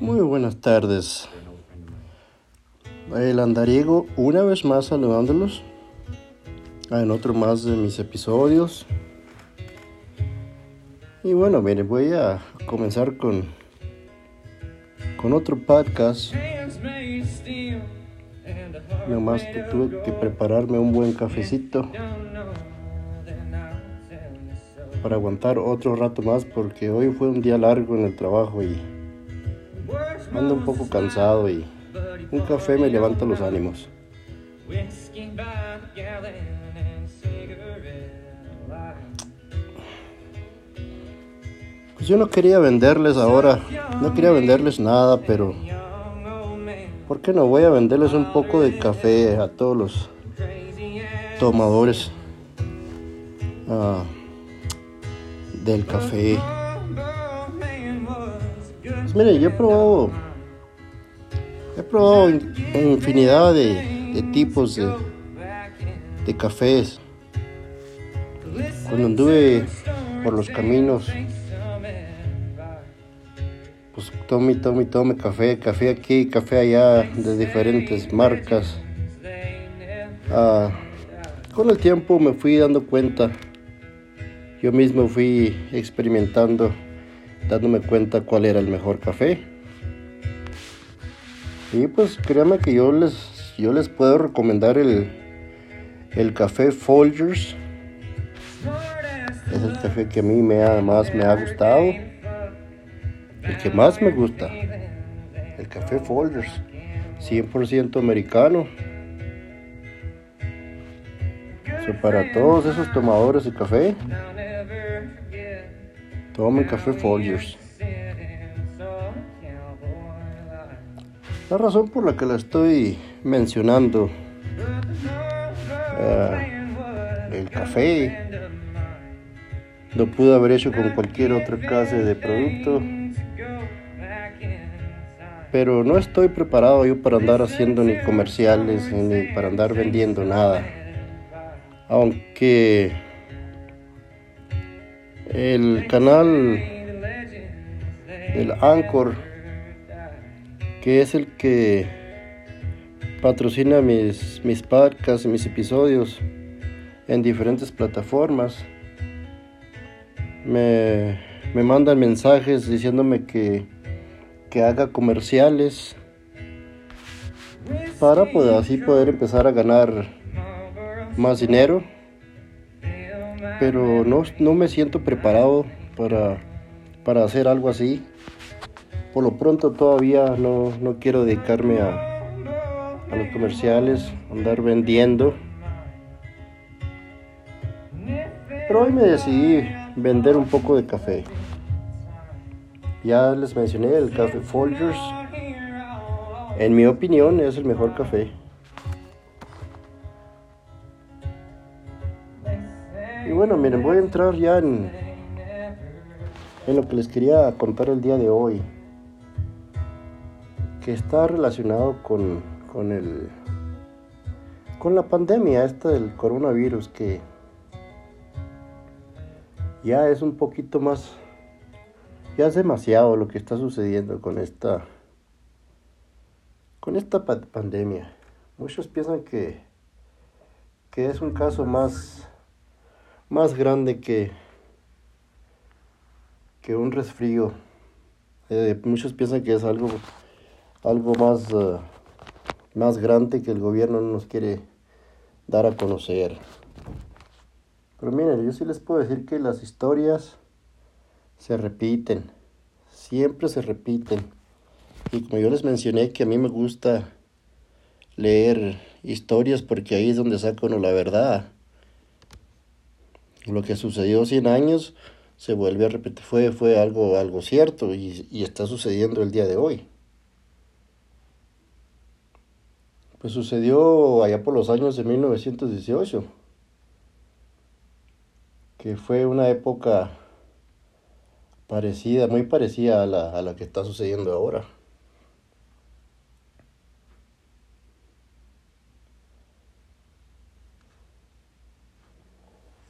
Muy buenas tardes. El andariego una vez más saludándolos en otro más de mis episodios. Y bueno, miren, voy a comenzar con con otro podcast. Nomás que tuve que prepararme un buen cafecito para aguantar otro rato más porque hoy fue un día largo en el trabajo y ando un poco cansado y un café me levanta los ánimos. Pues yo no quería venderles ahora, no quería venderles nada, pero ¿por qué no voy a venderles un poco de café a todos los tomadores ah, del café? Mire, yo he probado, he probado infinidad de, tipos de, de cafés. Cuando anduve por los caminos pues tome, tome, tome café, café aquí, café allá, de diferentes marcas. Ah, con el tiempo me fui dando cuenta, yo mismo fui experimentando, dándome cuenta cuál era el mejor café. Y pues créanme que yo les, yo les puedo recomendar el, el café Folgers. Es el café que a mí me más me ha gustado el que más me gusta, el café Folders, 100% americano. para todos esos tomadores de café, tomen café Folgers. La razón por la que la estoy mencionando, eh, el café, lo pude haber hecho con cualquier otra clase de producto pero no estoy preparado yo para andar haciendo ni comerciales ni para andar vendiendo nada. Aunque el canal el Anchor que es el que patrocina mis, mis podcasts mis episodios en diferentes plataformas me, me mandan mensajes diciéndome que que haga comerciales para poder, así poder empezar a ganar más dinero. Pero no, no me siento preparado para, para hacer algo así. Por lo pronto todavía no, no quiero dedicarme a, a los comerciales, andar vendiendo. Pero hoy me decidí vender un poco de café. Ya les mencioné el café Folgers. En mi opinión es el mejor café. Bueno, miren, voy a entrar ya en, lo que les quería contar el día de hoy. Que está relacionado con, con el con la pandemia esta del coronavirus que ya es un poquito más ya es demasiado lo que está sucediendo con esta con esta pandemia. Muchos piensan que que es un caso más más grande que que un resfrío. Eh, muchos piensan que es algo algo más eh, más grande que el gobierno no nos quiere dar a conocer. Pero miren, yo sí les puedo decir que las historias se repiten, siempre se repiten. Y como yo les mencioné que a mí me gusta leer historias porque ahí es donde saca uno la verdad. Lo que sucedió 100 años se vuelve a repetir, fue, fue algo, algo cierto y, y está sucediendo el día de hoy. Pues sucedió allá por los años de 1918, que fue una época parecida, muy parecida a la, a la que está sucediendo ahora.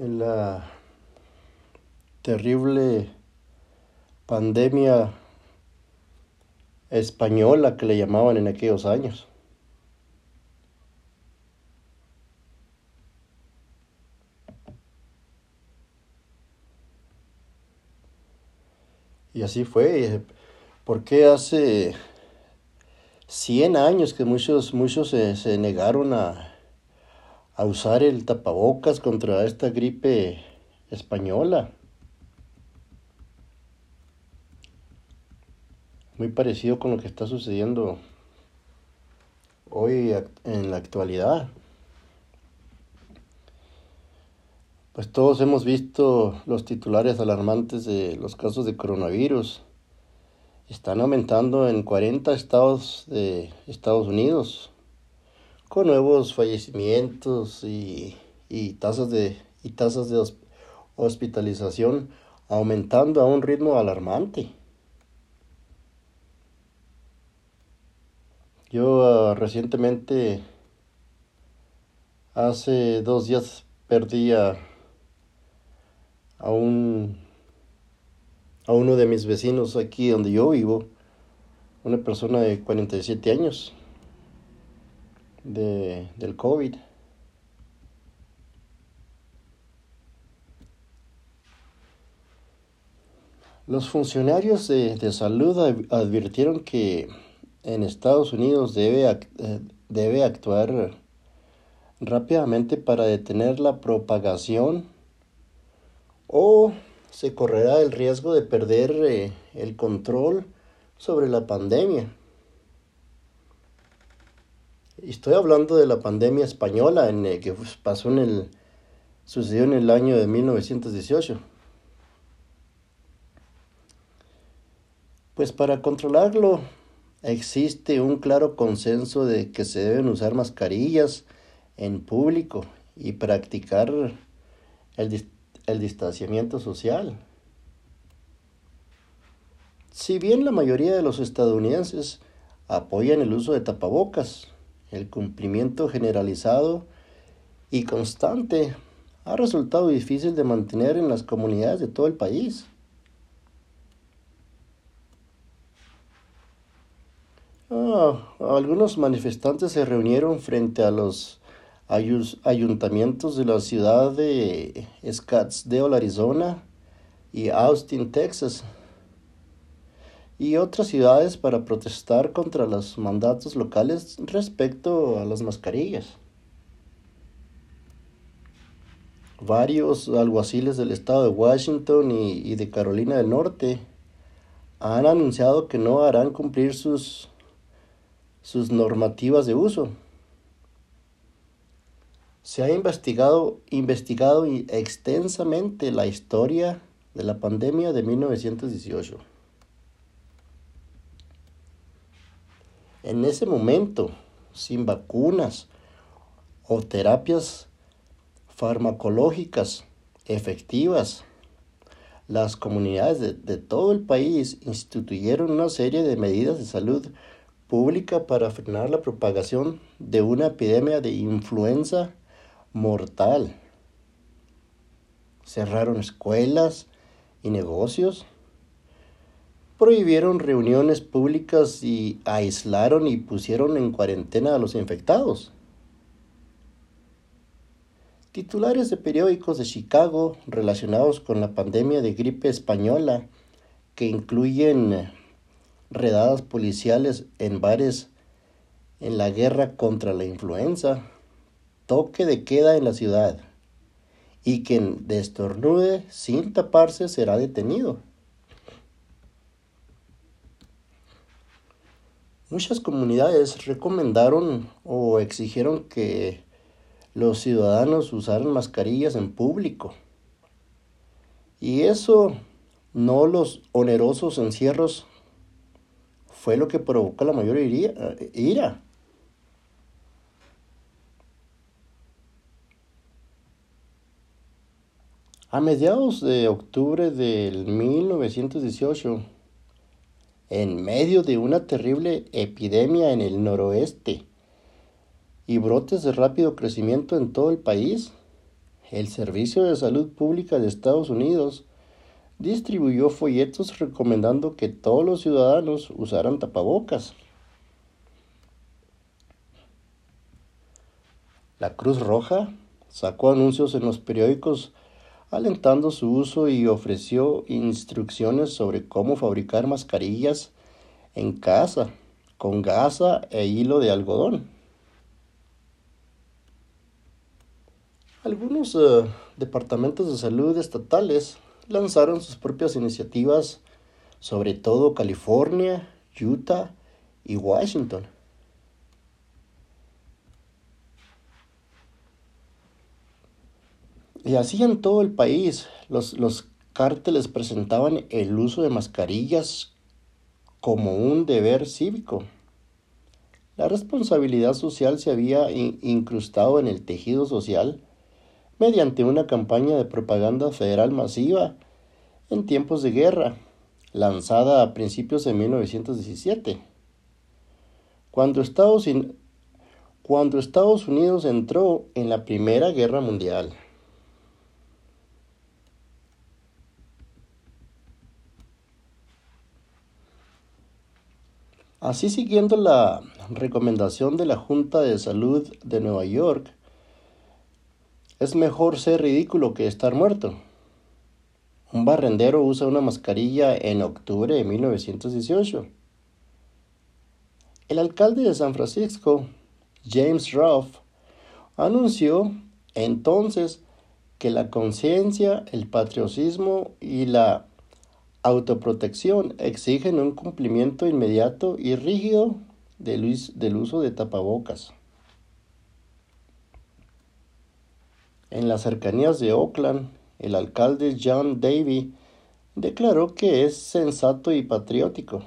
La terrible pandemia española que le llamaban en aquellos años. Y así fue, porque hace 100 años que muchos, muchos se, negaron a, a usar el tapabocas contra esta gripe española. Muy parecido con lo que está sucediendo hoy en la actualidad. Pues todos hemos visto los titulares alarmantes de los casos de coronavirus. Están aumentando en 40 estados de Estados Unidos, con nuevos fallecimientos y, tasas de, y tasas de hospitalización aumentando a un ritmo alarmante. Yo ah, recientemente, hace dos días, perdí a a un a uno de mis vecinos aquí donde yo vivo, una persona de 47 años de, del COVID. Los funcionarios de, de, salud advirtieron que en Estados Unidos debe, eh, debe actuar rápidamente para detener la propagación o se correrá el riesgo de perder eh, el control sobre la pandemia. Estoy hablando de la pandemia española en, que pasó en el sucedió en el año de 1918. Pues para controlarlo existe un claro consenso de que se deben usar mascarillas en público y practicar el, el distanciamiento social. Si bien la mayoría de los estadounidenses apoyan el uso de tapabocas, el cumplimiento generalizado y constante ha resultado difícil de mantener en las comunidades de todo el país. Ah, algunos manifestantes se reunieron frente a los ayuntamientos de la ciudad de Scottsdale, Arizona y Austin, Texas, y otras ciudades para protestar contra los mandatos locales respecto a las mascarillas. Varios alguaciles del estado de Washington y, y de Carolina del Norte han anunciado que no harán cumplir sus, sus normativas de uso se ha investigado, investigado extensamente la historia de la pandemia de 1918. En ese momento, sin vacunas o terapias farmacológicas efectivas, las comunidades de, todo el país instituyeron una serie de medidas de salud pública para frenar la propagación de una epidemia de influenza mortal. Cerraron escuelas y negocios. Prohibieron reuniones públicas y aislaron y pusieron en cuarentena a los infectados. Titulares de periódicos de Chicago relacionados con la pandemia de gripe española, que incluyen redadas policiales en bares en la guerra contra la influenza, toque de queda en la ciudad, y quien destornude sin taparse será detenido. Muchas comunidades recomendaron o exigieron que los ciudadanos usaran mascarillas en público. Y eso, no los onerosos encierros, fue lo que provocó la mayor ira. A mediados de octubre del 1918, en medio de una terrible epidemia en el noroeste y brotes de rápido crecimiento en todo el país, el Servicio de Salud Pública de Estados Unidos distribuyó folletos recomendando que todos los ciudadanos usaran tapabocas. La Cruz Roja sacó anuncios en los periódicos alentando su uso y ofreció instrucciones sobre cómo fabricar mascarillas en casa con gasa e hilo de algodón. Algunos eh, departamentos de salud estatales lanzaron sus propias iniciativas, sobre todo California, Utah y Washington. Y así en todo el país, los, los cárteles presentaban el uso de mascarillas como un deber cívico. La responsabilidad social se había incrustado en el tejido social mediante una campaña de propaganda federal masiva en tiempos de guerra, lanzada a principios de 1917. Cuando Estados, cuando Estados Unidos entró en la Primera Guerra Mundial. Así siguiendo la recomendación de la Junta de Salud de Nueva York, es mejor ser ridículo que estar muerto. Un barrendero usa una mascarilla en octubre de 1918. El alcalde de San Francisco, James Ruff, anunció entonces que la conciencia, el patriotismo y la autoprotección exigen un cumplimiento inmediato y rígido del, del uso de tapabocas. En las cercanías de Oakland, el alcalde John Davy declaró que es sensato y patriótico,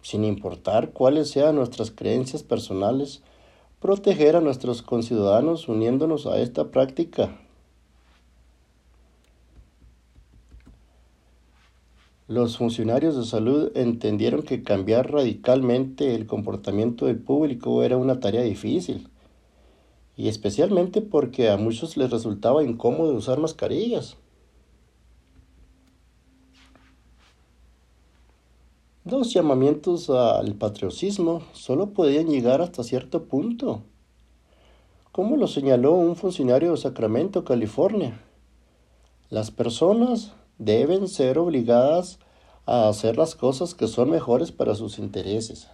sin importar cuáles sean nuestras creencias personales, proteger a nuestros conciudadanos uniéndonos a esta práctica Los funcionarios de salud entendieron que cambiar radicalmente el comportamiento del público era una tarea difícil, y especialmente porque a muchos les resultaba incómodo usar mascarillas. Los llamamientos al patriotismo solo podían llegar hasta cierto punto, como lo señaló un funcionario de Sacramento, California. Las personas deben ser obligadas a hacer las cosas que son mejores para sus intereses.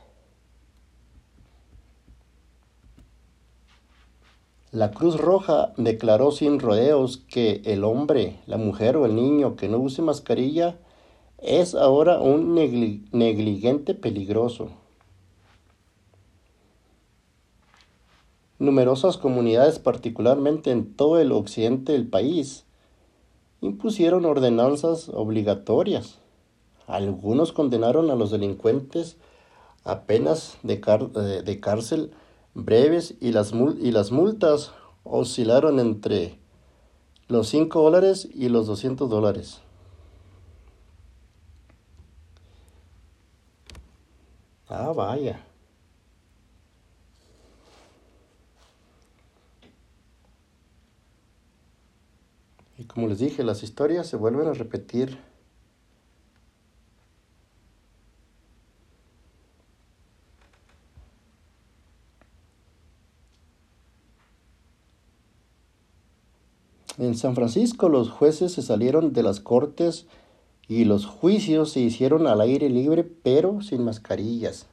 La Cruz Roja declaró sin rodeos que el hombre, la mujer o el niño que no use mascarilla es ahora un negligente peligroso. Numerosas comunidades, particularmente en todo el occidente del país, impusieron ordenanzas obligatorias. Algunos condenaron a los delincuentes a penas de, de cárcel breves y las, y las multas oscilaron entre los 5 dólares y los 200 dólares. Ah, vaya. Como les dije, las historias se vuelven a repetir. En San Francisco los jueces se salieron de las cortes y los juicios se hicieron al aire libre pero sin mascarillas.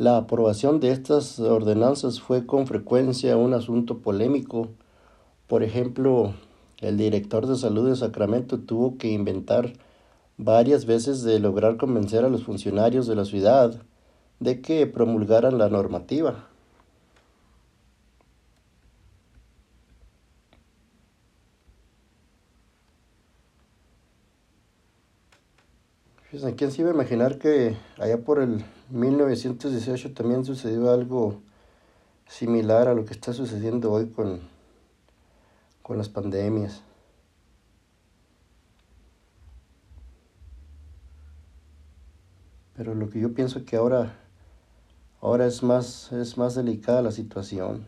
La aprobación de estas ordenanzas fue con frecuencia un asunto polémico. Por ejemplo, el director de salud de Sacramento tuvo que inventar varias veces de lograr convencer a los funcionarios de la ciudad de que promulgaran la normativa. ¿quién se iba a imaginar que allá por el 1918 también sucedió algo similar a lo que está sucediendo hoy con, con las pandemias? Pero lo que yo pienso que ahora, Ahora es más, es más delicada la situación.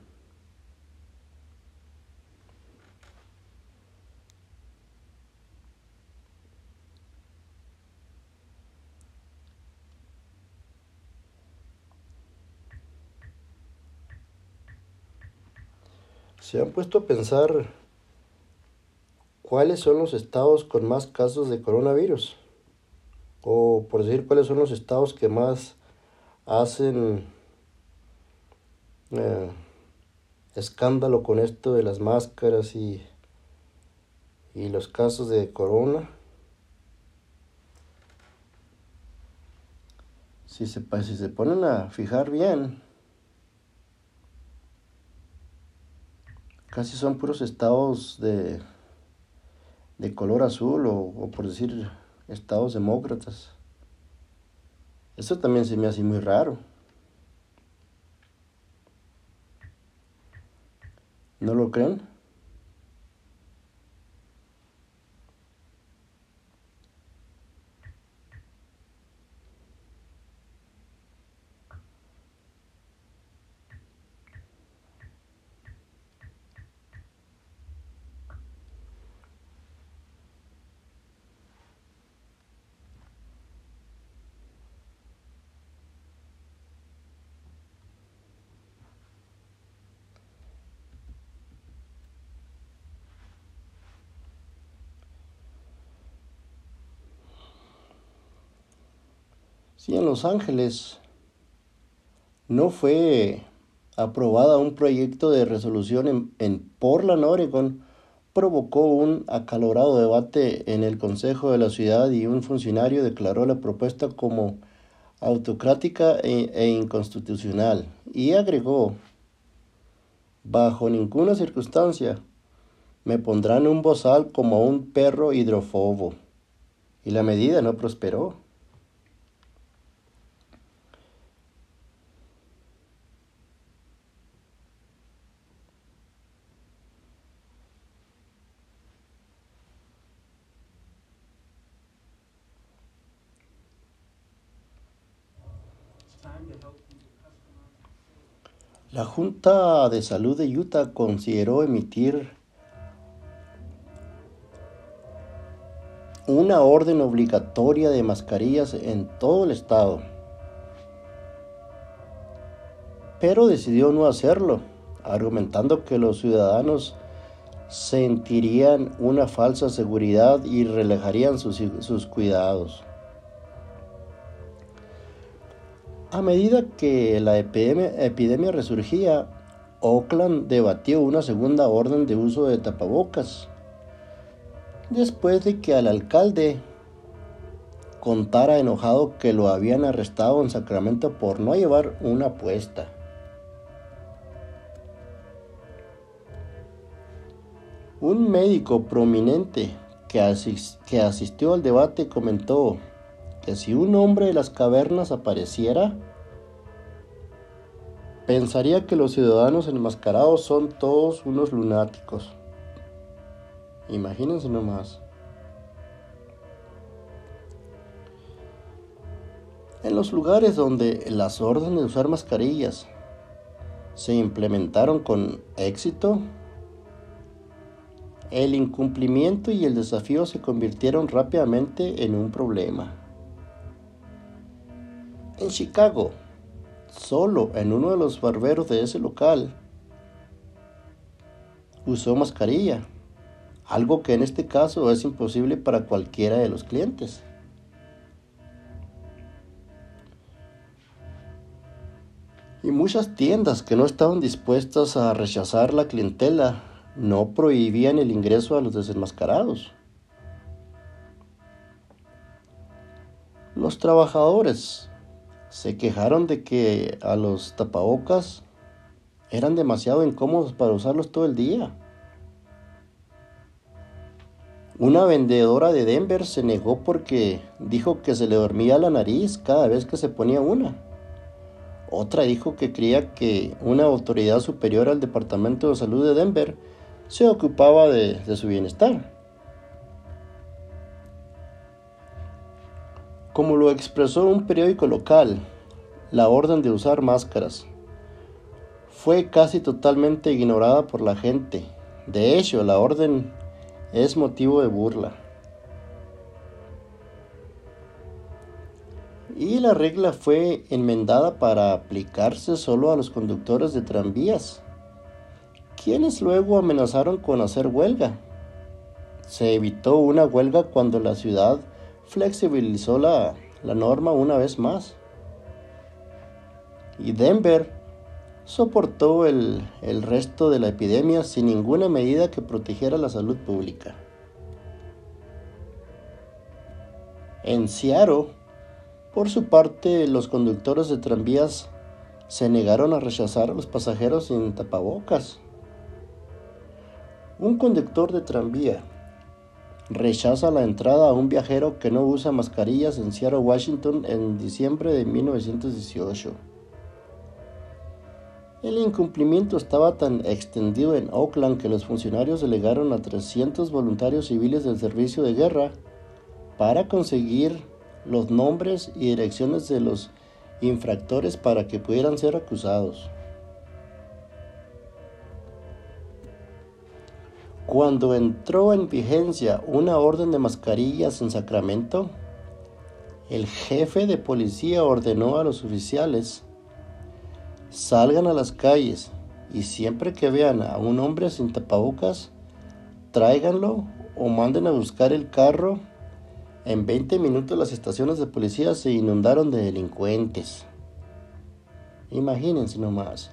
¿Se han puesto a pensar cuáles son los estados con más casos de coronavirus? O por decir, cuáles son los estados que más hacen eh, escándalo con esto de las máscaras y, y los casos de corona. Si se, si se ponen a fijar bien, casi son puros estados de, de color azul o, o por decir estados demócratas. Eso también se me hace muy raro. ¿No lo creen? Sí, en Los Ángeles no fue aprobada un proyecto de resolución en, en, Portland, Oregon, provocó un acalorado debate en el Consejo de la Ciudad y un funcionario declaró la propuesta como autocrática e, e inconstitucional y agregó, bajo ninguna circunstancia me pondrán un bozal como un perro hidrofobo. Y la medida no prosperó. La Junta de Salud de Utah consideró emitir una orden obligatoria de mascarillas en todo el estado, pero decidió no hacerlo, argumentando que los ciudadanos sentirían una falsa seguridad y relajarían sus, sus cuidados. A medida que la epidemia, resurgía, Oakland debatió una segunda orden de uso de tapabocas, después de que al alcalde contara enojado que lo habían arrestado en Sacramento por no llevar una apuesta. Un médico prominente que, que asistió al debate comentó, que si un hombre de las cavernas apareciera, pensaría que los ciudadanos enmascarados son todos unos lunáticos. Imagínense nomás. En los lugares donde las órdenes de usar mascarillas se implementaron con éxito, el incumplimiento y el desafío se convirtieron rápidamente en un problema. En Chicago, solo en uno de los barberos de ese local, usó mascarilla, algo que en este caso es imposible para cualquiera de los clientes. Y muchas tiendas que no estaban dispuestas a rechazar la clientela no prohibían el ingreso a los desenmascarados. Los trabajadores se quejaron de que a los tapabocas eran demasiado incómodos para usarlos todo el día. Una vendedora de Denver se negó porque dijo que se le dormía la nariz cada vez que se ponía una. Otra dijo que creía que una autoridad superior al Departamento de Salud de Denver se ocupaba de, de su bienestar. Como lo expresó un periódico local, la orden de usar máscaras. Fue casi totalmente ignorada por la gente. De hecho, la orden es motivo de burla. Y la regla fue enmendada para aplicarse solo a los conductores de tranvías, quienes luego amenazaron con hacer huelga. Se evitó una huelga cuando la ciudad flexibilizó la, la norma una vez más. Y Denver soportó el, el, resto de la epidemia sin ninguna medida que protegiera la salud pública. En Seattle, por su parte, los conductores de tranvías se negaron a rechazar a los pasajeros sin tapabocas. Un conductor de tranvía rechaza la entrada a un viajero que no usa mascarillas en Seattle, Washington en diciembre de 1918. El incumplimiento estaba tan extendido en Oakland que los funcionarios delegaron a 300 voluntarios civiles del servicio de guerra para conseguir los nombres y direcciones de los infractores para que pudieran ser acusados. Cuando entró en vigencia una orden de mascarillas en Sacramento, el jefe de policía ordenó a los oficiales salgan a las calles y siempre que vean a un hombre sin tapabocas, tráiganlo o manden a buscar el carro. En 20 minutos las estaciones de policía se inundaron de delincuentes. Imagínense nomás.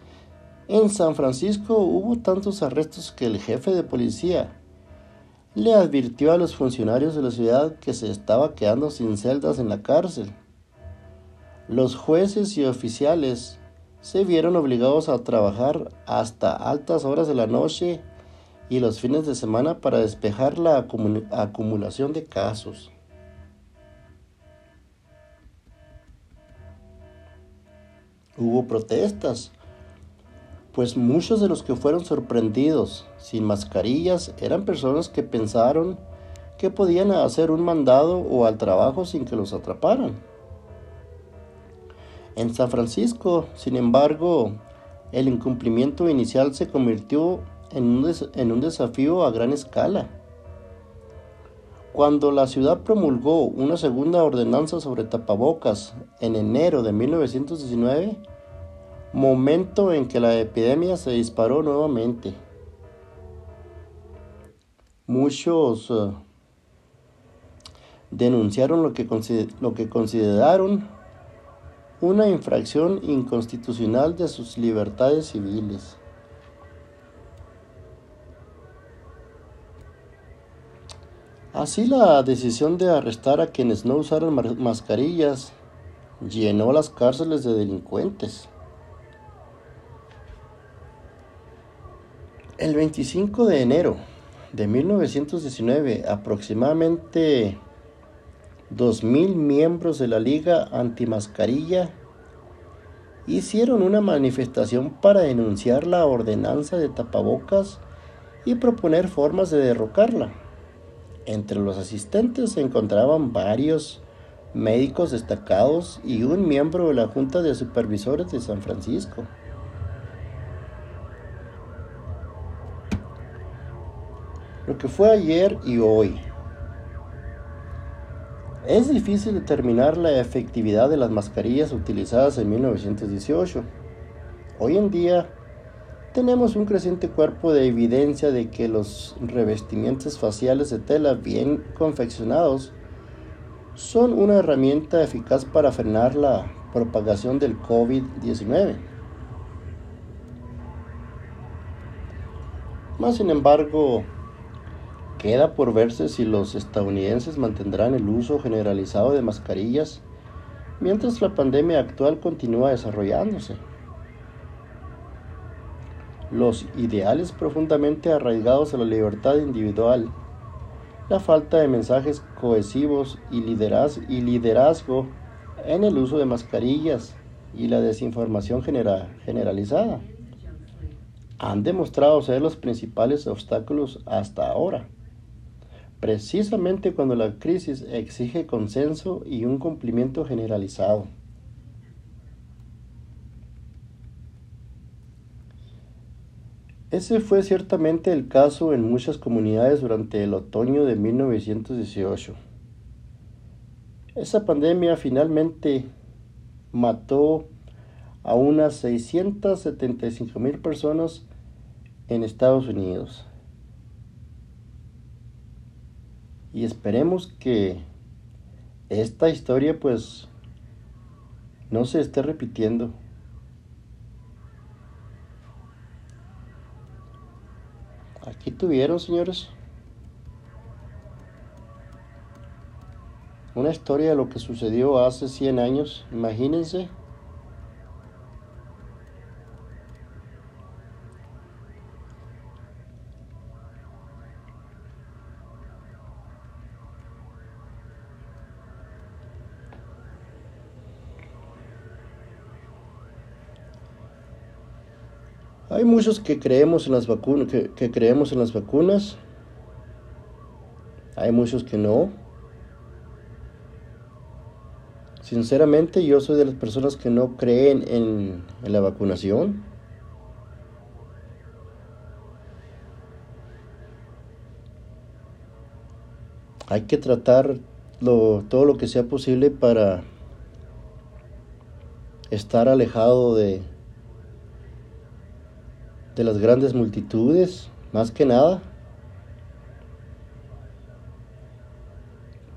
En San Francisco hubo tantos arrestos que el jefe de policía le advirtió a los funcionarios de la ciudad que se estaba quedando sin celdas en la cárcel. Los jueces y oficiales se vieron obligados a trabajar hasta altas horas de la noche y los fines de semana para despejar la acumulación de casos. Hubo protestas pues muchos de los que fueron sorprendidos sin mascarillas eran personas que pensaron que podían hacer un mandado o al trabajo sin que los atraparan. En San Francisco, sin embargo, el incumplimiento inicial se convirtió en un, desafío a gran escala. Cuando la ciudad promulgó una segunda ordenanza sobre tapabocas en enero de 1919, momento en que la epidemia se disparó nuevamente. Muchos uh, denunciaron lo que, lo que consideraron una infracción inconstitucional de sus libertades civiles. Así la decisión de arrestar a quienes no usaron mascarillas llenó las cárceles de delincuentes. El 25 de enero de 1919, aproximadamente 2.000 miembros de la Liga Antimascarilla hicieron una manifestación para denunciar la ordenanza de tapabocas y proponer formas de derrocarla. Entre los asistentes se encontraban varios médicos destacados y un miembro de la Junta de Supervisores de San Francisco. Que fue ayer y hoy. Es difícil determinar la efectividad de las mascarillas utilizadas en 1918. Hoy en día tenemos un creciente cuerpo de evidencia de que los revestimientos faciales de tela bien confeccionados son una herramienta eficaz para frenar la propagación del COVID-19. Más sin embargo, Queda por verse si los estadounidenses mantendrán el uso generalizado de mascarillas mientras la pandemia actual continúa desarrollándose. Los ideales profundamente arraigados a la libertad individual, la falta de mensajes cohesivos y liderazgo, en el uso de mascarillas y la desinformación generalizada han demostrado ser los principales obstáculos hasta ahora precisamente cuando la crisis exige consenso y un cumplimiento generalizado. Ese fue ciertamente el caso en muchas comunidades durante el otoño de 1918. Esa pandemia finalmente mató a unas 675 mil personas en Estados Unidos. Y esperemos que esta historia pues no se esté repitiendo. Aquí tuvieron, señores, una historia de lo que sucedió hace 100 años, imagínense. Hay muchos que creemos en las vacunas, que, creemos en las vacunas. Hay muchos que no. Sinceramente, yo soy de las personas que no creen en, en la vacunación. Hay que tratar lo, todo lo que sea posible para estar alejado de, de las grandes multitudes, más que nada.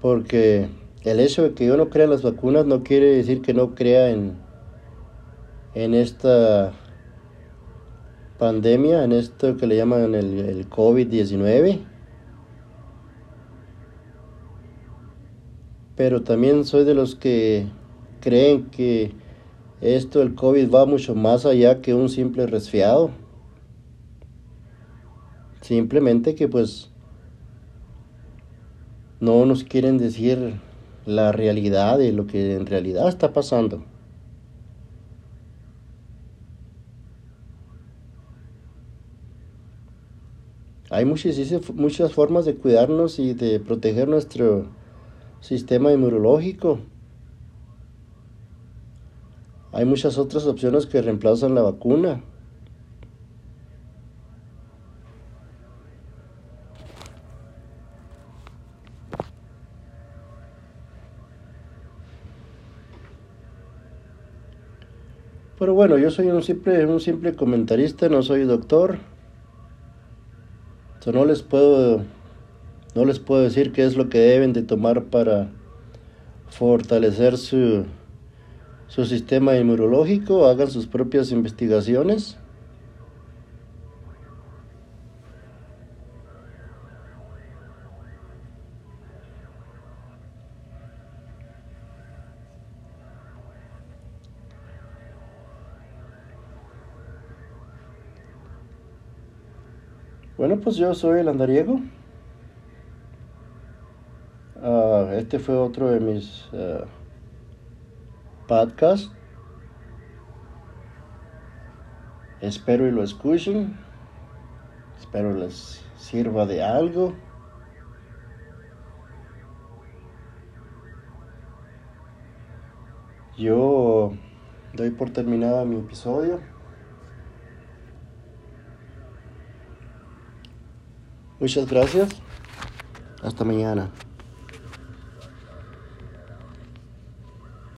Porque el hecho de que yo no crea en las vacunas no quiere decir que no crea en, en esta pandemia, en esto que le llaman el, el COVID-19. Pero también soy de los que creen que esto, el COVID, va mucho más allá que un simple resfriado. Simplemente que pues no nos quieren decir la realidad de lo que en realidad está pasando. Hay muchas, muchas formas de cuidarnos y de proteger nuestro sistema inmunológico. Hay muchas otras opciones que reemplazan la vacuna. Pero bueno, yo soy un simple, un simple comentarista, no soy doctor. no les puedo no les puedo decir qué es lo que deben de tomar para fortalecer su, su sistema inmunológico, hagan sus propias investigaciones. Bueno, pues yo soy el andariego. Ah, este fue otro de mis uh, podcasts. Espero y lo escuchen. Espero les sirva de algo. Yo doy por terminada mi episodio. Muchas gracias. Hasta mañana.